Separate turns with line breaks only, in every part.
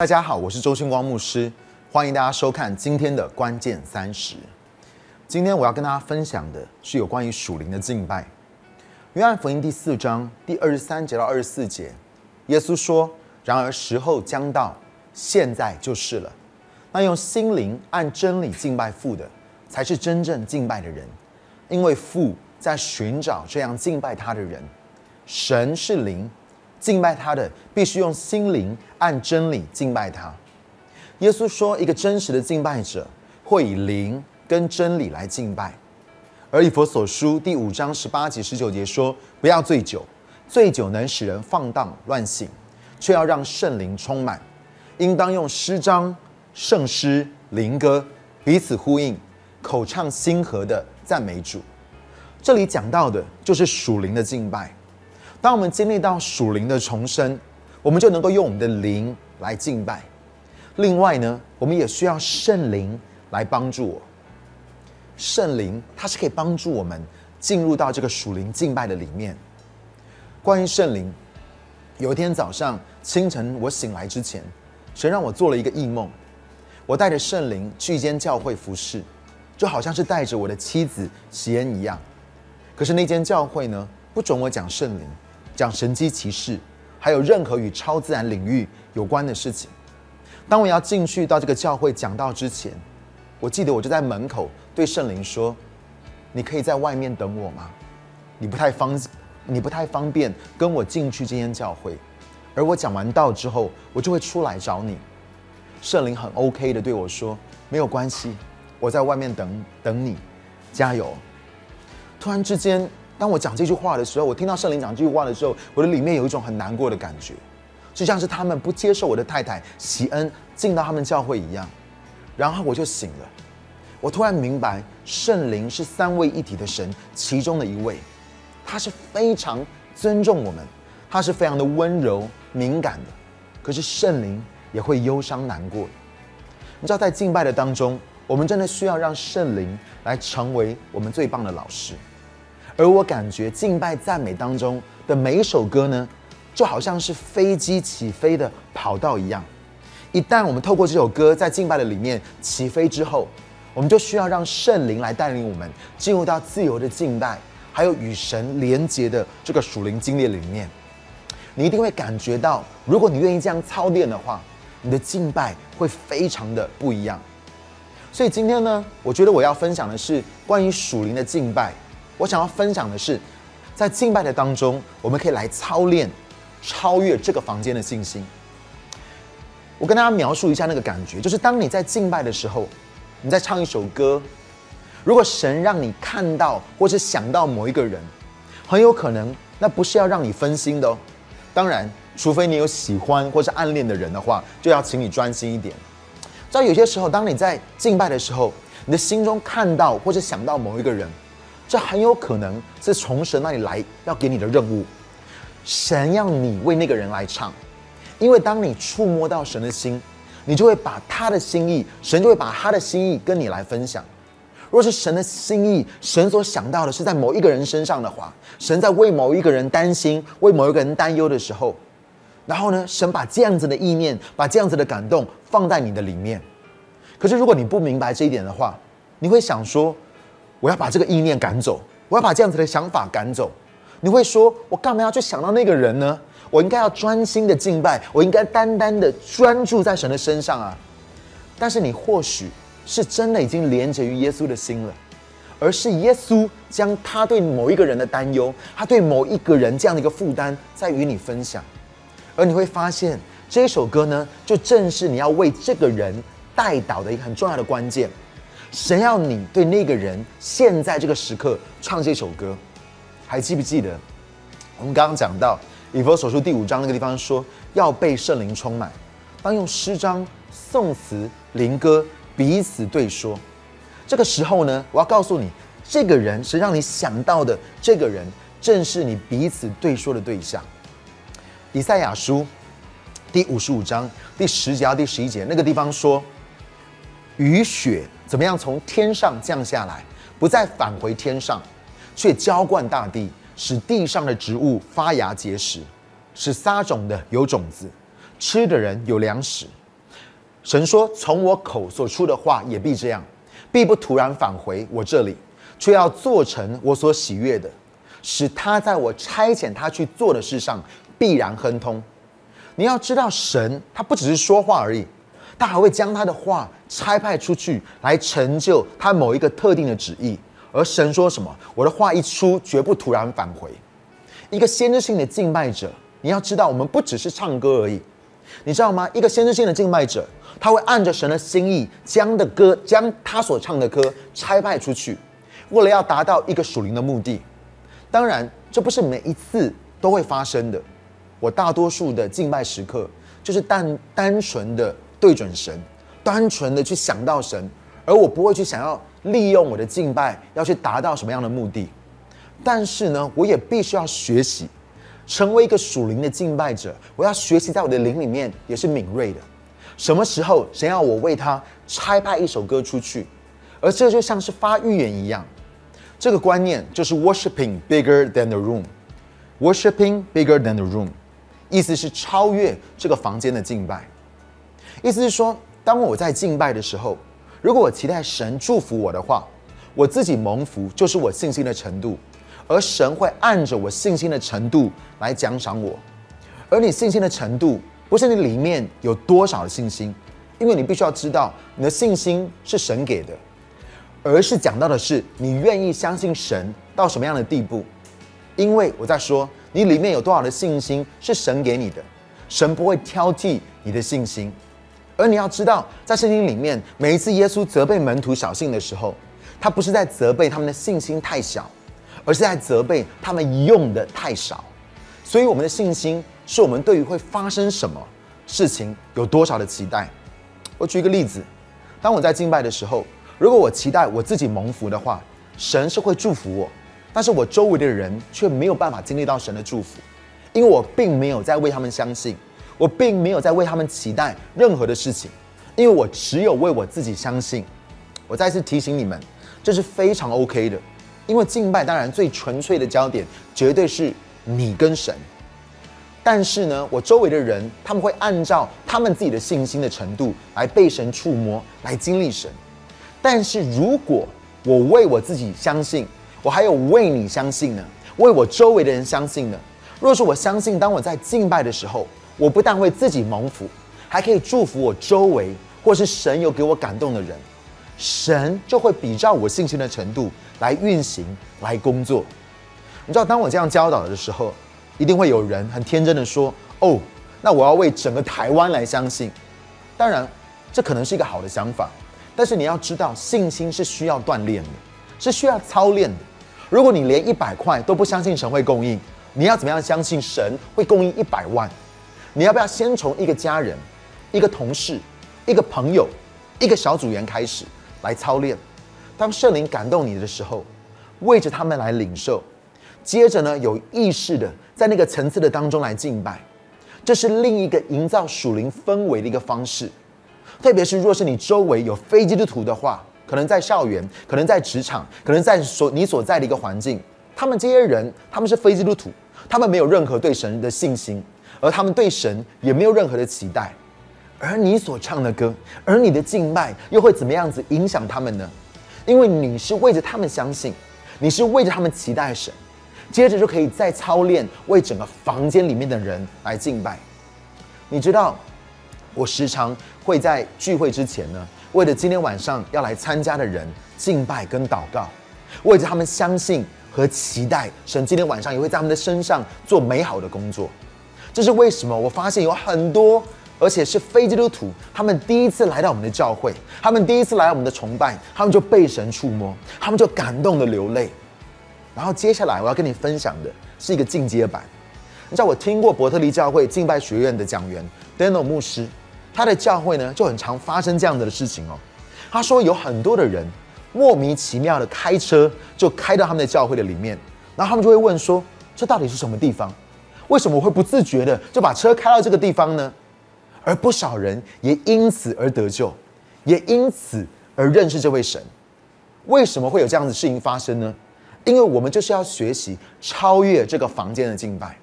大家好，我是周星光牧师，欢迎大家收看今天的关键三十。今天我要跟大家分享的是有关于属灵的敬拜。约翰福音第四章第二十三节到二十四节，耶稣说：“然而时候将到，现在就是了。那用心灵按真理敬拜父的，才是真正敬拜的人，因为父在寻找这样敬拜他的人。神是灵。”敬拜他的必须用心灵按真理敬拜他。耶稣说，一个真实的敬拜者会以灵跟真理来敬拜。而以佛所书第五章十八节十九节说：“不要醉酒，醉酒能使人放荡乱性，却要让圣灵充满。应当用诗章、圣诗、灵歌彼此呼应，口唱心和的赞美主。”这里讲到的就是属灵的敬拜。当我们经历到属灵的重生，我们就能够用我们的灵来敬拜。另外呢，我们也需要圣灵来帮助我。圣灵它是可以帮助我们进入到这个属灵敬拜的里面。关于圣灵，有一天早上清晨我醒来之前，神让我做了一个异梦，我带着圣灵去一间教会服侍，就好像是带着我的妻子喜恩一样。可是那间教会呢，不准我讲圣灵。讲神机骑士，还有任何与超自然领域有关的事情。当我要进去到这个教会讲道之前，我记得我就在门口对圣灵说：“你可以在外面等我吗？你不太方，你不太方便跟我进去这间教会。而我讲完道之后，我就会出来找你。”圣灵很 OK 的对我说：“没有关系，我在外面等等你，加油。”突然之间。当我讲这句话的时候，我听到圣灵讲这句话的时候，我的里面有一种很难过的感觉，就像是他们不接受我的太太喜恩进到他们教会一样。然后我就醒了，我突然明白，圣灵是三位一体的神其中的一位，他是非常尊重我们，他是非常的温柔敏感的。可是圣灵也会忧伤难过。你知道，在敬拜的当中，我们真的需要让圣灵来成为我们最棒的老师。而我感觉敬拜赞美当中的每一首歌呢，就好像是飞机起飞的跑道一样。一旦我们透过这首歌在敬拜的里面起飞之后，我们就需要让圣灵来带领我们进入到自由的敬拜，还有与神连接的这个属灵经历里面。你一定会感觉到，如果你愿意这样操练的话，你的敬拜会非常的不一样。所以今天呢，我觉得我要分享的是关于属灵的敬拜。我想要分享的是，在敬拜的当中，我们可以来操练超越这个房间的信心。我跟大家描述一下那个感觉，就是当你在敬拜的时候，你在唱一首歌，如果神让你看到或是想到某一个人，很有可能那不是要让你分心的哦。当然，除非你有喜欢或是暗恋的人的话，就要请你专心一点。在有些时候，当你在敬拜的时候，你的心中看到或者想到某一个人。这很有可能是从神那里来要给你的任务，神要你为那个人来唱，因为当你触摸到神的心，你就会把他的心意，神就会把他的心意跟你来分享。若是神的心意，神所想到的是在某一个人身上的话，神在为某一个人担心、为某一个人担忧的时候，然后呢，神把这样子的意念、把这样子的感动放在你的里面。可是如果你不明白这一点的话，你会想说。我要把这个意念赶走，我要把这样子的想法赶走。你会说，我干嘛要去想到那个人呢？我应该要专心的敬拜，我应该单单的专注在神的身上啊。但是你或许是真的已经连接于耶稣的心了，而是耶稣将他对某一个人的担忧，他对某一个人这样的一个负担，在与你分享。而你会发现，这一首歌呢，就正是你要为这个人带导的一个很重要的关键。神要你对那个人现在这个时刻唱这首歌，还记不记得？我们刚刚讲到以佛所书第五章那个地方说，要被圣灵充满，当用诗章、颂词、灵歌彼此对说。这个时候呢，我要告诉你，这个人是让你想到的，这个人正是你彼此对说的对象。以赛亚书第五十五章第十节到第十一节那个地方说，雨雪。怎么样从天上降下来，不再返回天上，却浇灌大地，使地上的植物发芽结实，使撒种的有种子，吃的人有粮食。神说：“从我口所出的话也必这样，必不突然返回我这里，却要做成我所喜悦的，使他在我差遣他去做的事上必然亨通。”你要知道，神他不只是说话而已，他还会将他的话差派出去，来成就他某一个特定的旨意。而神说什么？我的话一出，绝不突然返回。一个先知性的敬拜者，你要知道，我们不只是唱歌而已，你知道吗？一个先知性的敬拜者。他会按着神的心意，将的歌，将他所唱的歌差派出去，为了要达到一个属灵的目的。当然，这不是每一次都会发生的。我大多数的敬拜时刻，就是单单纯的对准神，单纯的去想到神，而我不会去想要利用我的敬拜要去达到什么样的目的。但是呢，我也必须要学习，成为一个属灵的敬拜者。我要学习在我的灵里面也是敏锐的。什么时候神要我为他拆派一首歌出去，而这就像是发预言一样。这个观念就是 worshiping bigger than the room，worshiping bigger than the room，意思是超越这个房间的敬拜。意思是说，当我在敬拜的时候，如果我期待神祝福我的话，我自己蒙福就是我信心的程度，而神会按着我信心的程度来奖赏我，而你信心的程度。不是你里面有多少的信心，因为你必须要知道你的信心是神给的，而是讲到的是你愿意相信神到什么样的地步。因为我在说你里面有多少的信心是神给你的，神不会挑剔你的信心。而你要知道，在圣经里面，每一次耶稣责备门徒小信的时候，他不是在责备他们的信心太小，而是在责备他们用的太少。所以我们的信心。是我们对于会发生什么事情有多少的期待？我举一个例子，当我在敬拜的时候，如果我期待我自己蒙福的话，神是会祝福我，但是我周围的人却没有办法经历到神的祝福，因为我并没有在为他们相信，我并没有在为他们期待任何的事情，因为我只有为我自己相信。我再次提醒你们，这是非常 OK 的，因为敬拜当然最纯粹的焦点绝对是你跟神。但是呢，我周围的人他们会按照他们自己的信心的程度来被神触摸，来经历神。但是如果我为我自己相信，我还有为你相信呢？为我周围的人相信呢？若是我相信，当我在敬拜的时候，我不但为自己蒙福，还可以祝福我周围或是神有给我感动的人，神就会比照我信心的程度来运行、来工作。你知道，当我这样教导的时候。一定会有人很天真的说：“哦，那我要为整个台湾来相信。”当然，这可能是一个好的想法，但是你要知道，信心是需要锻炼的，是需要操练的。如果你连一百块都不相信神会供应，你要怎么样相信神会供应一百万？你要不要先从一个家人、一个同事、一个朋友、一个小组员开始来操练？当圣灵感动你的时候，为着他们来领受。接着呢，有意识的在那个层次的当中来敬拜，这是另一个营造属灵氛围的一个方式。特别是若是你周围有非基督徒的话，可能在校园，可能在职场，可能在所你所在的一个环境，他们这些人他们是非基督徒，他们没有任何对神的信心，而他们对神也没有任何的期待。而你所唱的歌，而你的敬拜又会怎么样子影响他们呢？因为你是为着他们相信，你是为着他们期待神。接着就可以再操练，为整个房间里面的人来敬拜。你知道，我时常会在聚会之前呢，为了今天晚上要来参加的人敬拜跟祷告，为着他们相信和期待神今天晚上也会在他们的身上做美好的工作。这是为什么？我发现有很多，而且是非基督徒，他们第一次来到我们的教会，他们第一次来我们的崇拜，他们就被神触摸，他们就感动的流泪。然后接下来我要跟你分享的是一个进阶版。你知道我听过伯特利教会敬拜学院的讲员 Daniel 牧师，他的教会呢就很常发生这样的事情哦。他说有很多的人莫名其妙的开车就开到他们的教会的里面，然后他们就会问说：这到底是什么地方？为什么会不自觉的就把车开到这个地方呢？而不少人也因此而得救，也因此而认识这位神。为什么会有这样的事情发生呢？因为我们就是要学习超越这个房间的敬拜，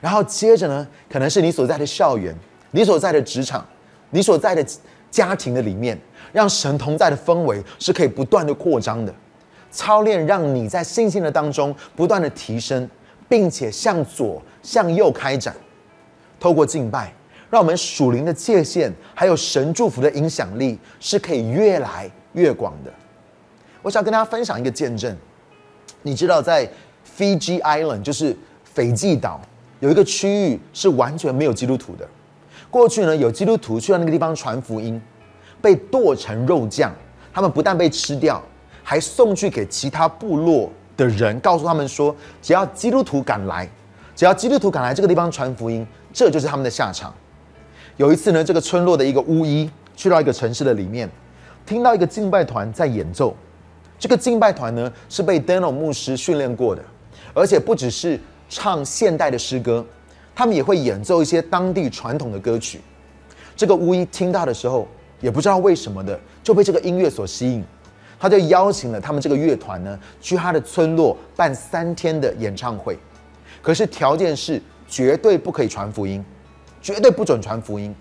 然后接着呢，可能是你所在的校园、你所在的职场、你所在的家庭的里面，让神同在的氛围是可以不断的扩张的。操练让你在信心的当中不断的提升，并且向左向右开展。透过敬拜，让我们属灵的界限还有神祝福的影响力是可以越来越广的。我想跟大家分享一个见证。你知道，在 Fiji Island 就是斐济岛有一个区域是完全没有基督徒的。过去呢，有基督徒去到那个地方传福音，被剁成肉酱，他们不但被吃掉。还送去给其他部落的人，告诉他们说，只要基督徒敢来，只要基督徒敢来这个地方传福音，这就是他们的下场。有一次呢，这个村落的一个巫医去到一个城市的里面，听到一个敬拜团在演奏。这个敬拜团呢是被 Daniel 牧师训练过的，而且不只是唱现代的诗歌，他们也会演奏一些当地传统的歌曲。这个巫医听到的时候，也不知道为什么的，就被这个音乐所吸引。他就邀请了他们这个乐团呢，去他的村落办三天的演唱会，可是条件是绝对不可以传福音，绝对不准传福音。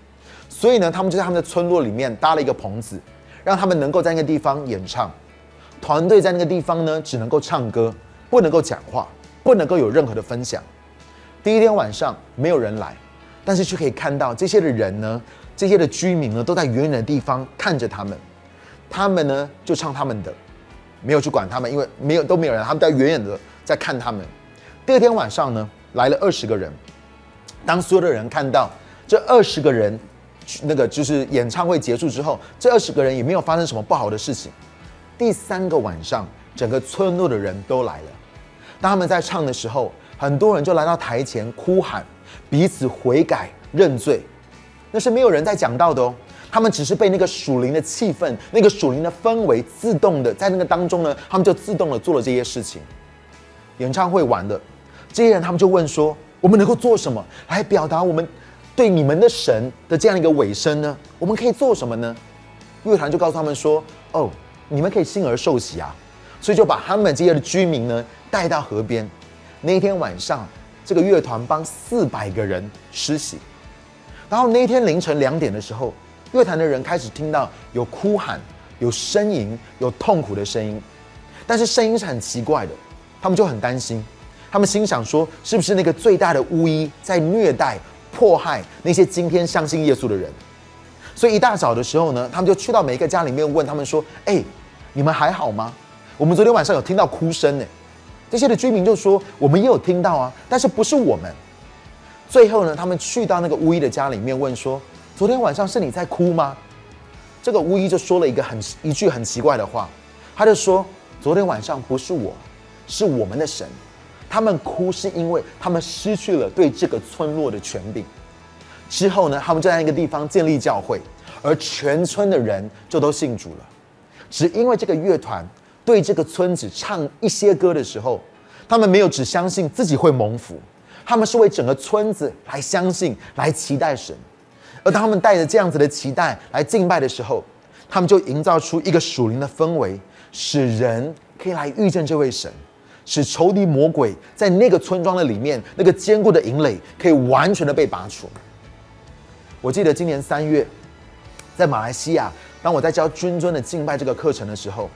所以呢，他们就在他们的村落里面搭了一个棚子，让他们能够在那个地方演唱。团队在那个地方呢，只能够唱歌，不能够讲话，不能够有任何的分享。第一天晚上没有人来，但是却可以看到这些的人呢，这些的居民呢，都在远远的地方看着他们。他们呢就唱他们的，没有去管他们，因为没有都没有人，他们在远远的在看他们。第二天晚上呢，来了二十个人。当所有的人看到这二十个人，那个就是演唱会结束之后，这二十个人也没有发生什么不好的事情。第三个晚上，整个村落的人都来了。当他们在唱的时候，很多人就来到台前哭喊，彼此悔改认罪。那是没有人在讲到的哦。他们只是被那个属灵的气氛、那个属灵的氛围自动的在那个当中呢，他们就自动的做了这些事情。演唱会完了，这些人他们就问说：“我们能够做什么来表达我们对你们的神的这样一个尾声呢？我们可以做什么呢？”乐团就告诉他们说：“哦，你们可以信而受洗啊！”所以就把他们这些的居民呢带到河边。那一天晚上，这个乐团帮四百个人施洗。然后那一天凌晨两点的时候。乐团的人开始听到有哭喊、有呻吟、有痛苦的声音，但是声音是很奇怪的，他们就很担心，他们心想说：是不是那个最大的巫医在虐待、迫害那些今天相信耶稣的人？所以一大早的时候呢，他们就去到每一个家里面问他们说：哎，你们还好吗？我们昨天晚上有听到哭声呢。这些的居民就说：我们也有听到啊，但是不是我们。最后呢，他们去到那个巫医的家里面问说。昨天晚上是你在哭吗？这个巫医就说了一个很一句很奇怪的话，他就说：昨天晚上不是我，是我们的神。他们哭是因为他们失去了对这个村落的权柄。之后呢，他们就在那个地方建立教会，而全村的人就都信主了。只因为这个乐团对这个村子唱一些歌的时候，他们没有只相信自己会蒙福，他们是为整个村子来相信、来期待神。而当他们带着这样子的期待来敬拜的时候，他们就营造出一个属灵的氛围，使人可以来遇见这位神，使仇敌魔鬼在那个村庄的里面那个坚固的营垒可以完全的被拔除。我记得今年三月，在马来西亚，当我在教君尊的敬拜这个课程的时候，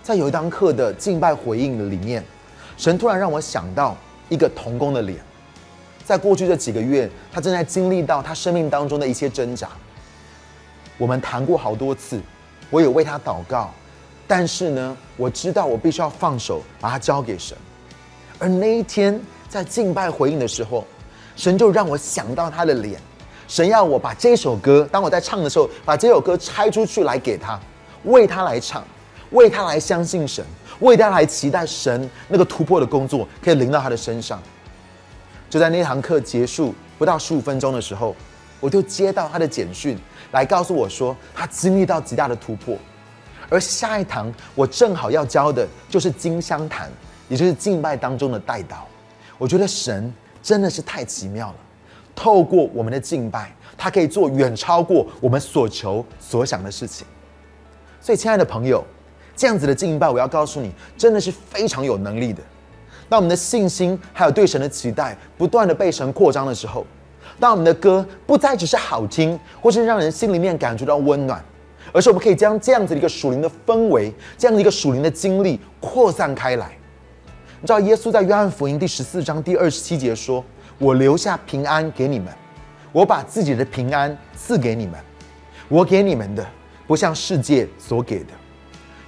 在有一堂课的敬拜回应里面，神突然让我想到一个童工的脸。在过去这几个月，他正在经历到他生命当中的一些挣扎。我们谈过好多次，我有为他祷告，但是呢，我知道我必须要放手，把它交给神。而那一天在敬拜回应的时候，神就让我想到他的脸。神要我把这首歌，当我在唱的时候，把这首歌拆出去来给他，为他来唱，为他来相信神，为他来期待神那个突破的工作可以临到他的身上。就在那堂课结束不到十五分钟的时候，我就接到他的简讯，来告诉我说他经历到极大的突破。而下一堂我正好要教的就是金香坛，也就是敬拜当中的代祷。我觉得神真的是太奇妙了，透过我们的敬拜，他可以做远超过我们所求所想的事情。所以，亲爱的朋友，这样子的敬拜，我要告诉你，真的是非常有能力的。当我们的信心还有对神的期待不断的被神扩张的时候，当我们的歌不再只是好听，或是让人心里面感觉到温暖，而是我们可以将这样子的一个属灵的氛围，这样的一个属灵的经历扩散开来。你知道，耶稣在约翰福音第十四章第二十七节说：“我留下平安给你们，我把自己的平安赐给你们，我给你们的不像世界所给的。”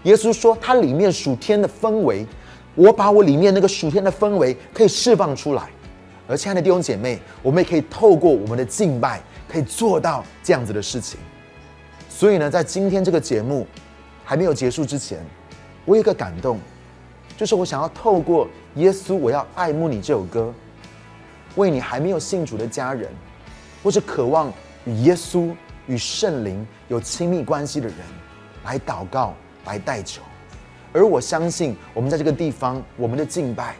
耶稣说，他里面属天的氛围，我把我里面那个属天的氛围可以释放出来。而亲爱的弟兄姐妹，我们也可以透过我们的敬拜，可以做到这样子的事情。所以呢，在今天这个节目还没有结束之前，我有一个感动，就是我想要透过《耶稣我要爱慕你》这首歌，为你还没有信主的家人，或是渴望与耶稣与圣灵有亲密关系的人，来祷告，来代求。而我相信，我们在这个地方，我们的敬拜。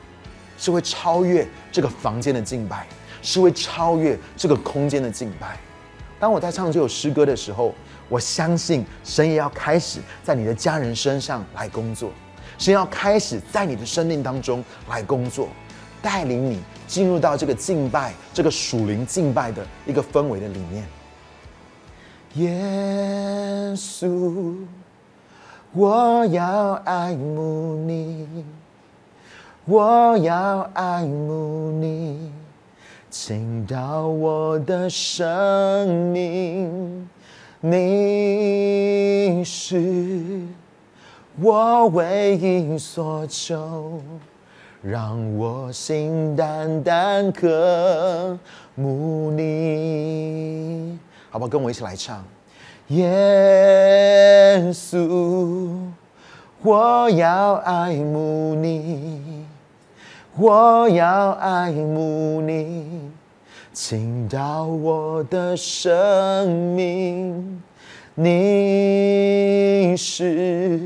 是会超越这个房间的敬拜，是会超越这个空间的敬拜。当我在唱这首诗歌的时候，我相信神也要开始在你的家人身上来工作，神要开始在你的生命当中来工作，带领你进入到这个敬拜、这个属灵敬拜的一个氛围的里面。耶稣，我要爱慕你。我要爱慕你，请到我的生命。你是我唯一所求，让我心单单渴慕你。好不好？跟我一起来唱，耶稣，我要爱慕你。我要爱慕你，倾倒我的生命。你是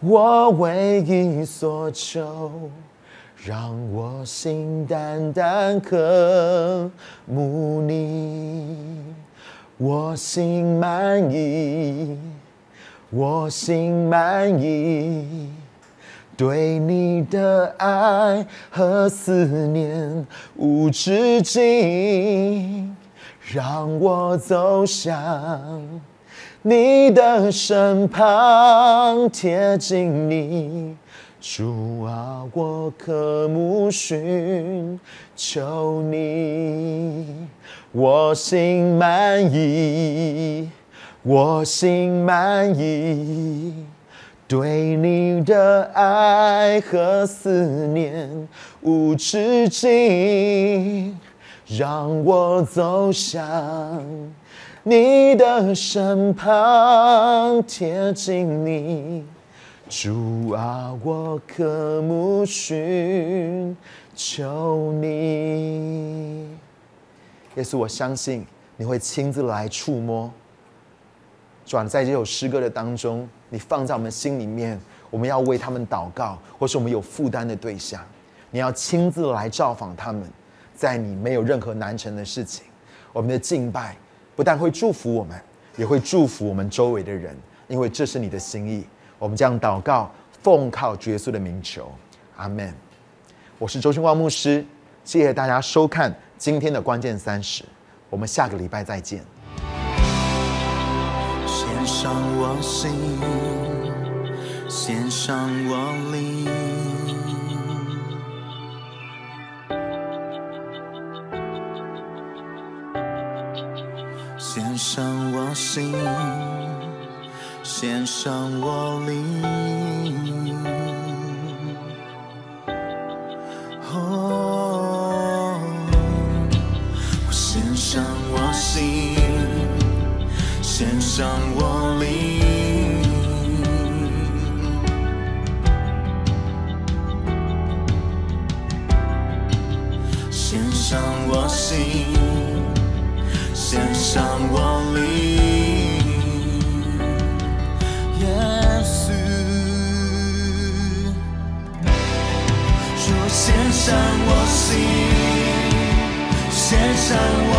我唯一所求，让我心单单渴慕你。我心满意，我心满意。对你的爱和思念无止境，让我走向你的身旁，贴近你。主啊，我渴慕寻求你，我心满意，我心满意。对你的爱和思念无止境，让我走向你的身旁，贴近你。主啊，我渴慕寻求你。耶稣，我相信你会亲自来触摸。转在这首诗歌的当中，你放在我们心里面，我们要为他们祷告，或是我们有负担的对象，你要亲自来造访他们，在你没有任何难成的事情，我们的敬拜不但会祝福我们，也会祝福我们周围的人，因为这是你的心意。我们将祷告，奉靠耶稣的名求，阿门。我是周勋光牧师，谢谢大家收看今天的关键三十，我们下个礼拜再见。
献上我心，献上我灵，献上我心，献上我灵。哦，我献上我心，献上献上我心献上我力耶稣说献上我心。献上我